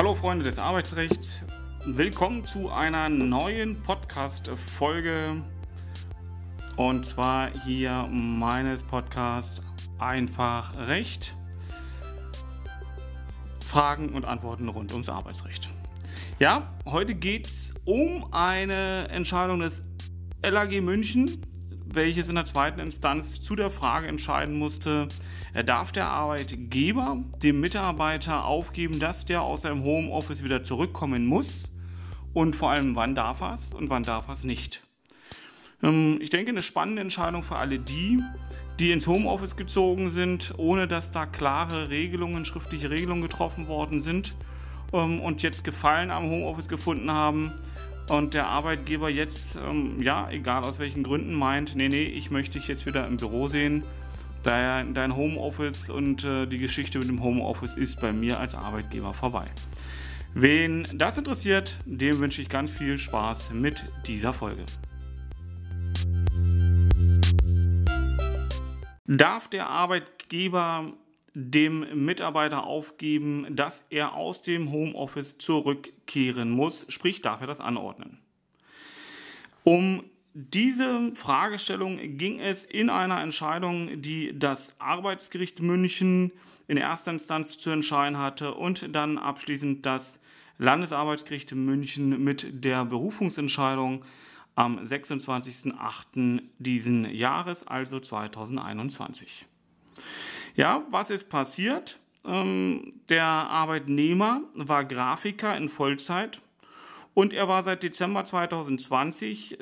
Hallo Freunde des Arbeitsrechts, willkommen zu einer neuen Podcast-Folge und zwar hier meines Podcasts Einfach Recht. Fragen und Antworten rund ums Arbeitsrecht. Ja, heute geht es um eine Entscheidung des LAG München, welches in der zweiten Instanz zu der Frage entscheiden musste, darf der Arbeitgeber dem Mitarbeiter aufgeben, dass der aus seinem Homeoffice wieder zurückkommen muss und vor allem wann darf er es und wann darf er es nicht. Ähm, ich denke, eine spannende Entscheidung für alle die, die ins Homeoffice gezogen sind, ohne dass da klare Regelungen, schriftliche Regelungen getroffen worden sind ähm, und jetzt Gefallen am Homeoffice gefunden haben und der Arbeitgeber jetzt, ähm, ja, egal aus welchen Gründen, meint, nee, nee, ich möchte dich jetzt wieder im Büro sehen. Dein Homeoffice und äh, die Geschichte mit dem Homeoffice ist bei mir als Arbeitgeber vorbei. Wen das interessiert, dem wünsche ich ganz viel Spaß mit dieser Folge. Darf der Arbeitgeber dem Mitarbeiter aufgeben, dass er aus dem Homeoffice zurückkehren muss, sprich darf er das anordnen. Um diese Fragestellung ging es in einer Entscheidung, die das Arbeitsgericht München in erster Instanz zu entscheiden hatte und dann abschließend das Landesarbeitsgericht München mit der Berufungsentscheidung am 26.08. diesen Jahres, also 2021. Ja, was ist passiert? Ähm, der Arbeitnehmer war Grafiker in Vollzeit und er war seit Dezember 2020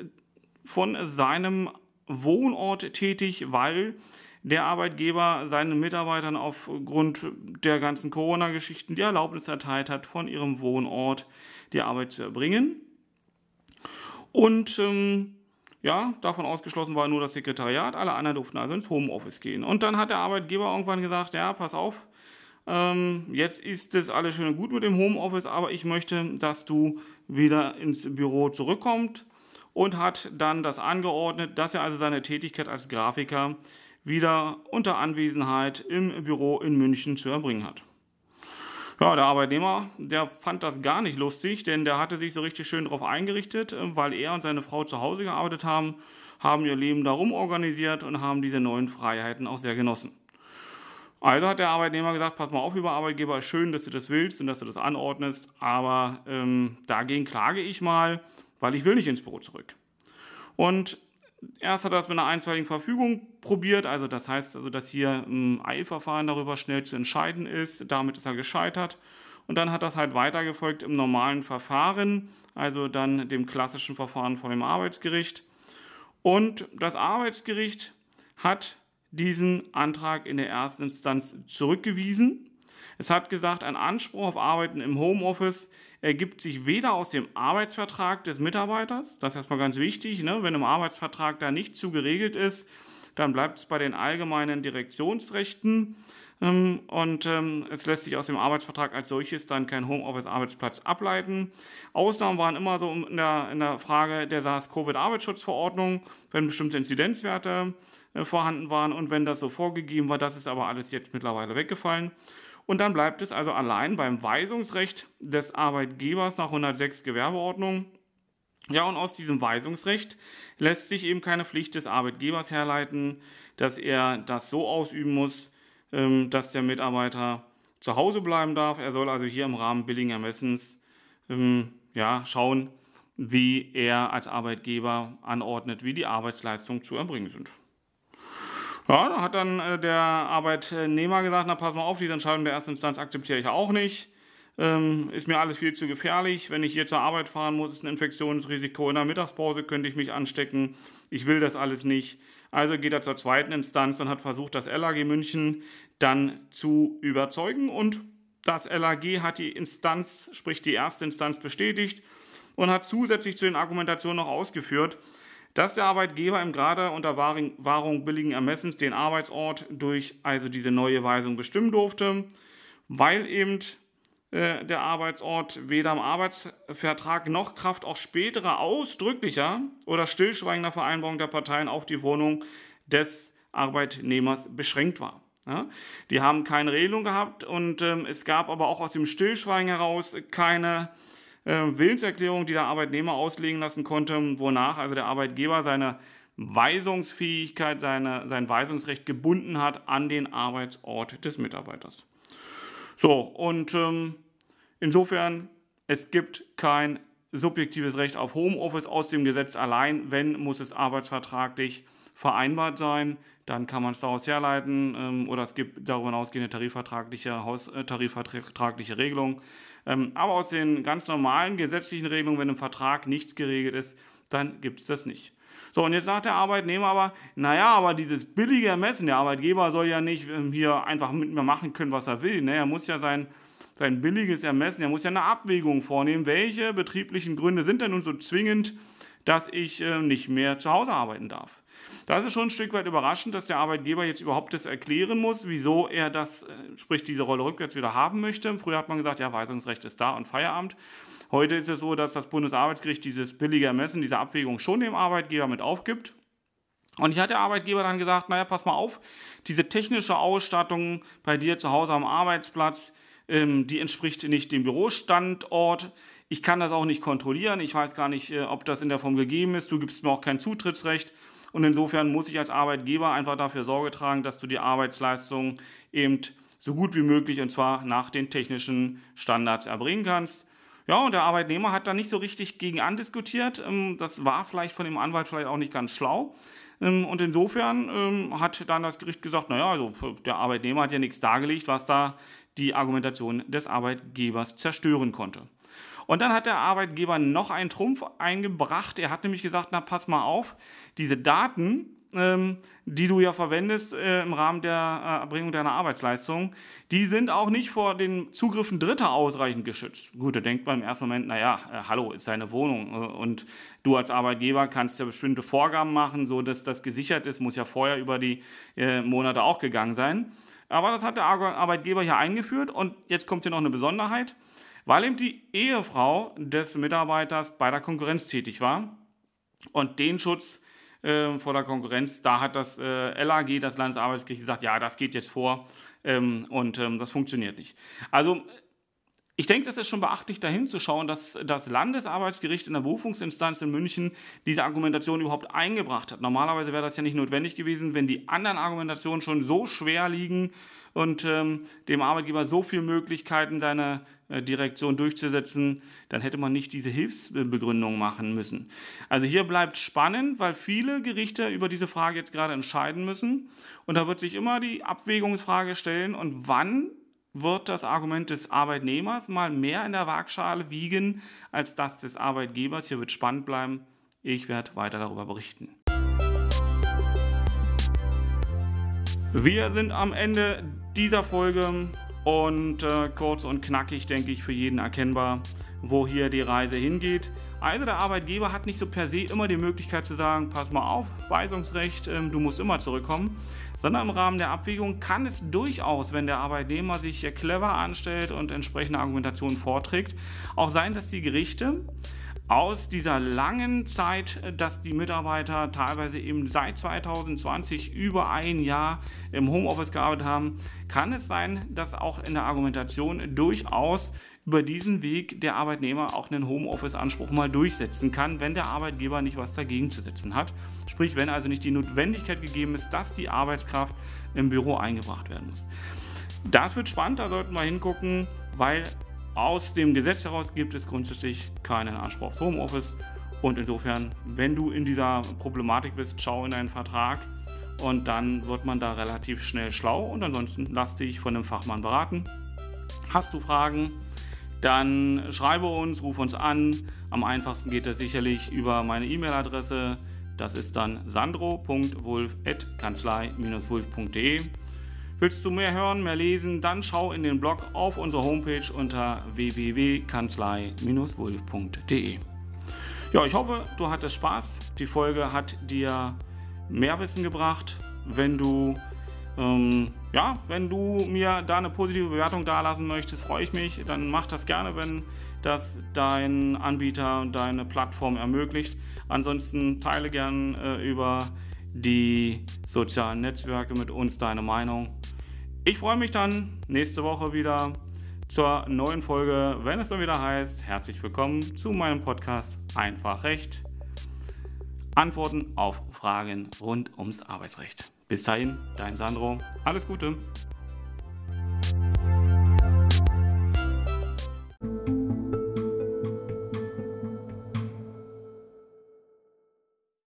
von seinem Wohnort tätig, weil der Arbeitgeber seinen Mitarbeitern aufgrund der ganzen Corona-Geschichten die Erlaubnis erteilt hat, von ihrem Wohnort die Arbeit zu erbringen. Und ähm, ja, davon ausgeschlossen war nur das Sekretariat, alle anderen durften also ins Homeoffice gehen. Und dann hat der Arbeitgeber irgendwann gesagt, ja, pass auf, ähm, jetzt ist es alles schön und gut mit dem Homeoffice, aber ich möchte, dass du wieder ins Büro zurückkommst und hat dann das angeordnet, dass er also seine Tätigkeit als Grafiker wieder unter Anwesenheit im Büro in München zu erbringen hat. Ja, der Arbeitnehmer, der fand das gar nicht lustig, denn der hatte sich so richtig schön darauf eingerichtet, äh, weil er und seine Frau zu Hause gearbeitet haben, haben ihr Leben darum organisiert und haben diese neuen Freiheiten auch sehr genossen. Also hat der Arbeitnehmer gesagt, pass mal auf, lieber Arbeitgeber, schön, dass du das willst und dass du das anordnest, aber ähm, dagegen klage ich mal, weil ich will nicht ins Büro zurück. Und Erst hat er das mit einer einstweiligen Verfügung probiert, also das heißt, also, dass hier ein Eilverfahren darüber schnell zu entscheiden ist. Damit ist er gescheitert. Und dann hat das halt weitergefolgt im normalen Verfahren, also dann dem klassischen Verfahren vor dem Arbeitsgericht. Und das Arbeitsgericht hat diesen Antrag in der ersten Instanz zurückgewiesen. Es hat gesagt, ein Anspruch auf Arbeiten im Homeoffice ergibt sich weder aus dem Arbeitsvertrag des Mitarbeiters, das ist erstmal ganz wichtig, ne? wenn im Arbeitsvertrag da nicht zu geregelt ist, dann bleibt es bei den allgemeinen Direktionsrechten ähm, und ähm, es lässt sich aus dem Arbeitsvertrag als solches dann kein Homeoffice-Arbeitsplatz ableiten. Ausnahmen waren immer so in der, in der Frage der SARS-CoV-Arbeitsschutzverordnung, wenn bestimmte Inzidenzwerte äh, vorhanden waren und wenn das so vorgegeben war, das ist aber alles jetzt mittlerweile weggefallen. Und dann bleibt es also allein beim Weisungsrecht des Arbeitgebers nach 106 Gewerbeordnung. Ja, und aus diesem Weisungsrecht lässt sich eben keine Pflicht des Arbeitgebers herleiten, dass er das so ausüben muss, ähm, dass der Mitarbeiter zu Hause bleiben darf. Er soll also hier im Rahmen billigen Ermessens ähm, ja, schauen, wie er als Arbeitgeber anordnet, wie die Arbeitsleistungen zu erbringen sind. Ja, da hat dann äh, der Arbeitnehmer gesagt, na pass mal auf, diese Entscheidung der ersten Instanz akzeptiere ich auch nicht. Ähm, ist mir alles viel zu gefährlich. Wenn ich hier zur Arbeit fahren muss, ist ein Infektionsrisiko. In der Mittagspause könnte ich mich anstecken. Ich will das alles nicht. Also geht er zur zweiten Instanz und hat versucht, das LAG München dann zu überzeugen. Und das LAG hat die Instanz, sprich die erste Instanz, bestätigt und hat zusätzlich zu den Argumentationen noch ausgeführt, dass der Arbeitgeber im Grade unter Wahrung billigen Ermessens den Arbeitsort durch also diese neue Weisung bestimmen durfte, weil eben äh, der Arbeitsort weder im Arbeitsvertrag noch Kraft auch späterer ausdrücklicher oder stillschweigender Vereinbarung der Parteien auf die Wohnung des Arbeitnehmers beschränkt war. Ja? Die haben keine Regelung gehabt und ähm, es gab aber auch aus dem Stillschweigen heraus keine Willenserklärung, die der Arbeitnehmer auslegen lassen konnte, wonach also der Arbeitgeber seine Weisungsfähigkeit, seine, sein Weisungsrecht gebunden hat an den Arbeitsort des Mitarbeiters. So, und ähm, insofern, es gibt kein subjektives Recht auf Homeoffice aus dem Gesetz allein. Wenn, muss es arbeitsvertraglich vereinbart sein. Dann kann man es daraus herleiten ähm, oder es gibt darüber hinausgehende tarifvertragliche, Haus, äh, tarifvertragliche Regelungen. Ähm, aber aus den ganz normalen gesetzlichen Regelungen, wenn im Vertrag nichts geregelt ist, dann gibt es das nicht. So, und jetzt sagt der Arbeitnehmer aber, naja, aber dieses billige Ermessen, der Arbeitgeber soll ja nicht ähm, hier einfach mit mir machen können, was er will. Ne? Er muss ja sein, sein billiges Ermessen, er muss ja eine Abwägung vornehmen, welche betrieblichen Gründe sind denn nun so zwingend, dass ich äh, nicht mehr zu Hause arbeiten darf. Da ist es schon ein Stück weit überraschend, dass der Arbeitgeber jetzt überhaupt das erklären muss, wieso er das, äh, sprich diese Rolle rückwärts wieder haben möchte. Früher hat man gesagt, ja, Weisungsrecht ist da und Feierabend. Heute ist es so, dass das Bundesarbeitsgericht dieses billige Ermessen, diese Abwägung schon dem Arbeitgeber mit aufgibt. Und hier hat der Arbeitgeber dann gesagt, naja, pass mal auf, diese technische Ausstattung bei dir zu Hause am Arbeitsplatz, ähm, die entspricht nicht dem Bürostandort. Ich kann das auch nicht kontrollieren. Ich weiß gar nicht, äh, ob das in der Form gegeben ist. Du gibst mir auch kein Zutrittsrecht. Und insofern muss ich als Arbeitgeber einfach dafür Sorge tragen, dass du die Arbeitsleistung eben so gut wie möglich und zwar nach den technischen Standards erbringen kannst. Ja, und der Arbeitnehmer hat da nicht so richtig gegen andiskutiert. Ähm, das war vielleicht von dem Anwalt vielleicht auch nicht ganz schlau. Ähm, und insofern ähm, hat dann das Gericht gesagt, naja, also der Arbeitnehmer hat ja nichts dargelegt, was da die Argumentation des Arbeitgebers zerstören konnte. Und dann hat der Arbeitgeber noch einen Trumpf eingebracht. Er hat nämlich gesagt, na pass mal auf, diese Daten, ähm, die du ja verwendest äh, im Rahmen der äh, Erbringung deiner Arbeitsleistung, die sind auch nicht vor den Zugriffen Dritter ausreichend geschützt. Gut, da denkt man im ersten Moment, naja, äh, hallo, ist deine Wohnung äh, und du als Arbeitgeber kannst ja bestimmte Vorgaben machen, so dass das gesichert ist, muss ja vorher über die Monate auch gegangen sein. Aber das hat der Arbeitgeber hier eingeführt und jetzt kommt hier noch eine Besonderheit weil eben die Ehefrau des Mitarbeiters bei der Konkurrenz tätig war. Und den Schutz äh, vor der Konkurrenz, da hat das äh, LAG, das Landesarbeitsgericht, gesagt, ja, das geht jetzt vor ähm, und ähm, das funktioniert nicht. Also ich denke, das ist schon beachtlich, dahin zu schauen, dass das Landesarbeitsgericht in der Berufungsinstanz in München diese Argumentation überhaupt eingebracht hat. Normalerweise wäre das ja nicht notwendig gewesen, wenn die anderen Argumentationen schon so schwer liegen und ähm, dem Arbeitgeber so viele Möglichkeiten, seine äh, Direktion durchzusetzen, dann hätte man nicht diese Hilfsbegründung machen müssen. Also hier bleibt spannend, weil viele Gerichte über diese Frage jetzt gerade entscheiden müssen. Und da wird sich immer die Abwägungsfrage stellen, und wann wird das Argument des Arbeitnehmers mal mehr in der Waagschale wiegen als das des Arbeitgebers. Hier wird spannend bleiben. Ich werde weiter darüber berichten. Wir sind am Ende dieser Folge und äh, kurz und knackig, denke ich, für jeden erkennbar, wo hier die Reise hingeht. Also der Arbeitgeber hat nicht so per se immer die Möglichkeit zu sagen, pass mal auf, Weisungsrecht, ähm, du musst immer zurückkommen sondern im Rahmen der Abwägung kann es durchaus, wenn der Arbeitnehmer sich clever anstellt und entsprechende Argumentationen vorträgt, auch sein, dass die Gerichte aus dieser langen Zeit, dass die Mitarbeiter teilweise eben seit 2020 über ein Jahr im Homeoffice gearbeitet haben, kann es sein, dass auch in der Argumentation durchaus über diesen Weg der Arbeitnehmer auch einen Homeoffice-Anspruch mal durchsetzen kann, wenn der Arbeitgeber nicht was dagegen zu setzen hat. Sprich, wenn also nicht die Notwendigkeit gegeben ist, dass die Arbeitskraft im Büro eingebracht werden muss. Das wird spannend, da sollten wir hingucken, weil aus dem Gesetz heraus gibt es grundsätzlich keinen Anspruch auf Homeoffice. Und insofern, wenn du in dieser Problematik bist, schau in deinen Vertrag und dann wird man da relativ schnell schlau. Und ansonsten lass dich von einem Fachmann beraten. Hast du Fragen? dann schreibe uns, ruf uns an. Am einfachsten geht das sicherlich über meine E-Mail-Adresse. Das ist dann sandro.wulf.kanzlei-wulf.de. Willst du mehr hören, mehr lesen, dann schau in den Blog auf unserer Homepage unter www.kanzlei-wulf.de. Ja, ich hoffe, du hattest Spaß. Die Folge hat dir mehr Wissen gebracht. Wenn du ähm, ja, wenn du mir da eine positive Bewertung dalassen möchtest, freue ich mich. Dann mach das gerne, wenn das dein Anbieter und deine Plattform ermöglicht. Ansonsten teile gerne äh, über die sozialen Netzwerke mit uns deine Meinung. Ich freue mich dann nächste Woche wieder zur neuen Folge, wenn es dann wieder heißt, herzlich willkommen zu meinem Podcast Einfach Recht. Antworten auf Fragen rund ums Arbeitsrecht. Bis dahin, dein Sandro. Alles Gute.